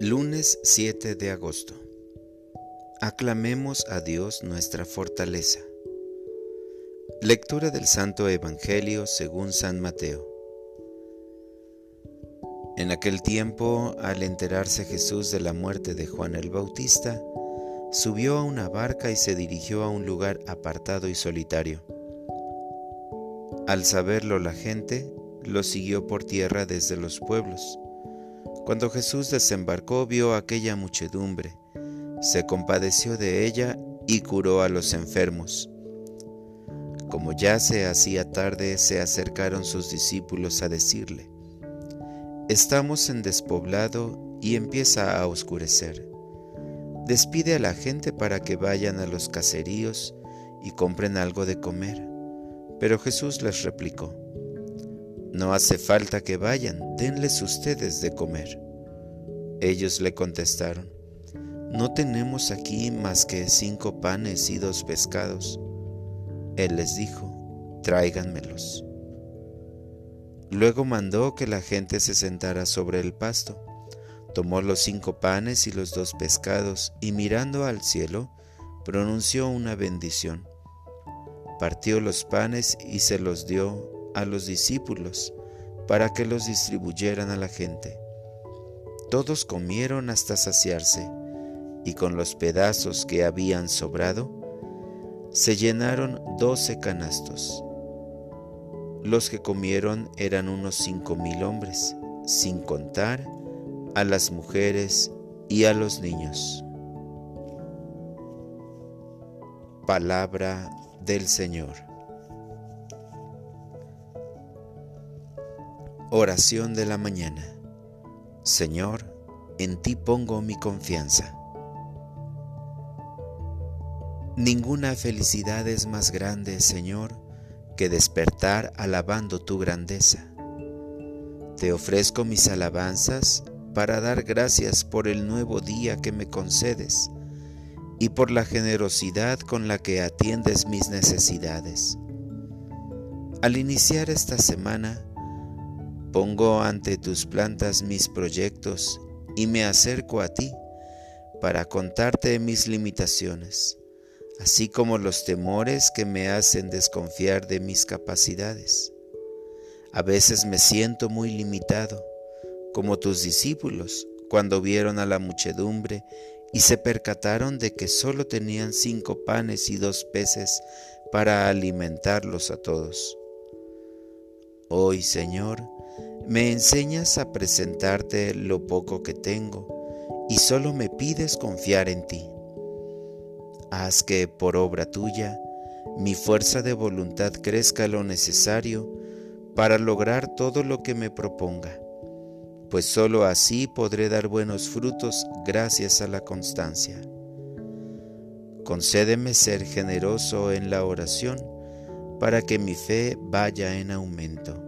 Lunes 7 de agosto. Aclamemos a Dios nuestra fortaleza. Lectura del Santo Evangelio según San Mateo. En aquel tiempo, al enterarse Jesús de la muerte de Juan el Bautista, subió a una barca y se dirigió a un lugar apartado y solitario. Al saberlo la gente, lo siguió por tierra desde los pueblos cuando Jesús desembarcó vio aquella muchedumbre, se compadeció de ella y curó a los enfermos. Como ya se hacía tarde, se acercaron sus discípulos a decirle, Estamos en despoblado y empieza a oscurecer. Despide a la gente para que vayan a los caseríos y compren algo de comer. Pero Jesús les replicó, no hace falta que vayan, denles ustedes de comer. Ellos le contestaron, No tenemos aquí más que cinco panes y dos pescados. Él les dijo, Tráiganmelos. Luego mandó que la gente se sentara sobre el pasto. Tomó los cinco panes y los dos pescados y mirando al cielo, pronunció una bendición. Partió los panes y se los dio a los discípulos para que los distribuyeran a la gente. Todos comieron hasta saciarse, y con los pedazos que habían sobrado, se llenaron doce canastos. Los que comieron eran unos cinco mil hombres, sin contar a las mujeres y a los niños. Palabra del Señor. Oración de la mañana. Señor, en ti pongo mi confianza. Ninguna felicidad es más grande, Señor, que despertar alabando tu grandeza. Te ofrezco mis alabanzas para dar gracias por el nuevo día que me concedes y por la generosidad con la que atiendes mis necesidades. Al iniciar esta semana, Pongo ante tus plantas mis proyectos y me acerco a ti para contarte mis limitaciones, así como los temores que me hacen desconfiar de mis capacidades. A veces me siento muy limitado, como tus discípulos cuando vieron a la muchedumbre y se percataron de que solo tenían cinco panes y dos peces para alimentarlos a todos. Hoy, Señor, me enseñas a presentarte lo poco que tengo y solo me pides confiar en ti. Haz que por obra tuya mi fuerza de voluntad crezca lo necesario para lograr todo lo que me proponga, pues sólo así podré dar buenos frutos gracias a la constancia. Concédeme ser generoso en la oración para que mi fe vaya en aumento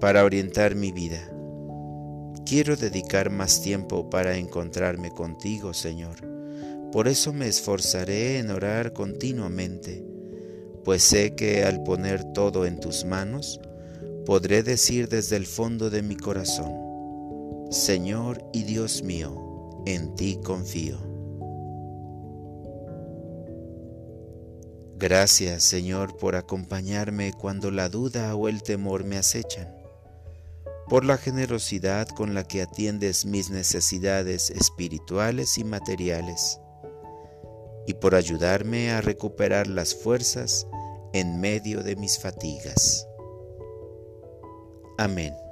para orientar mi vida. Quiero dedicar más tiempo para encontrarme contigo, Señor. Por eso me esforzaré en orar continuamente, pues sé que al poner todo en tus manos, podré decir desde el fondo de mi corazón, Señor y Dios mío, en ti confío. Gracias, Señor, por acompañarme cuando la duda o el temor me acechan por la generosidad con la que atiendes mis necesidades espirituales y materiales, y por ayudarme a recuperar las fuerzas en medio de mis fatigas. Amén.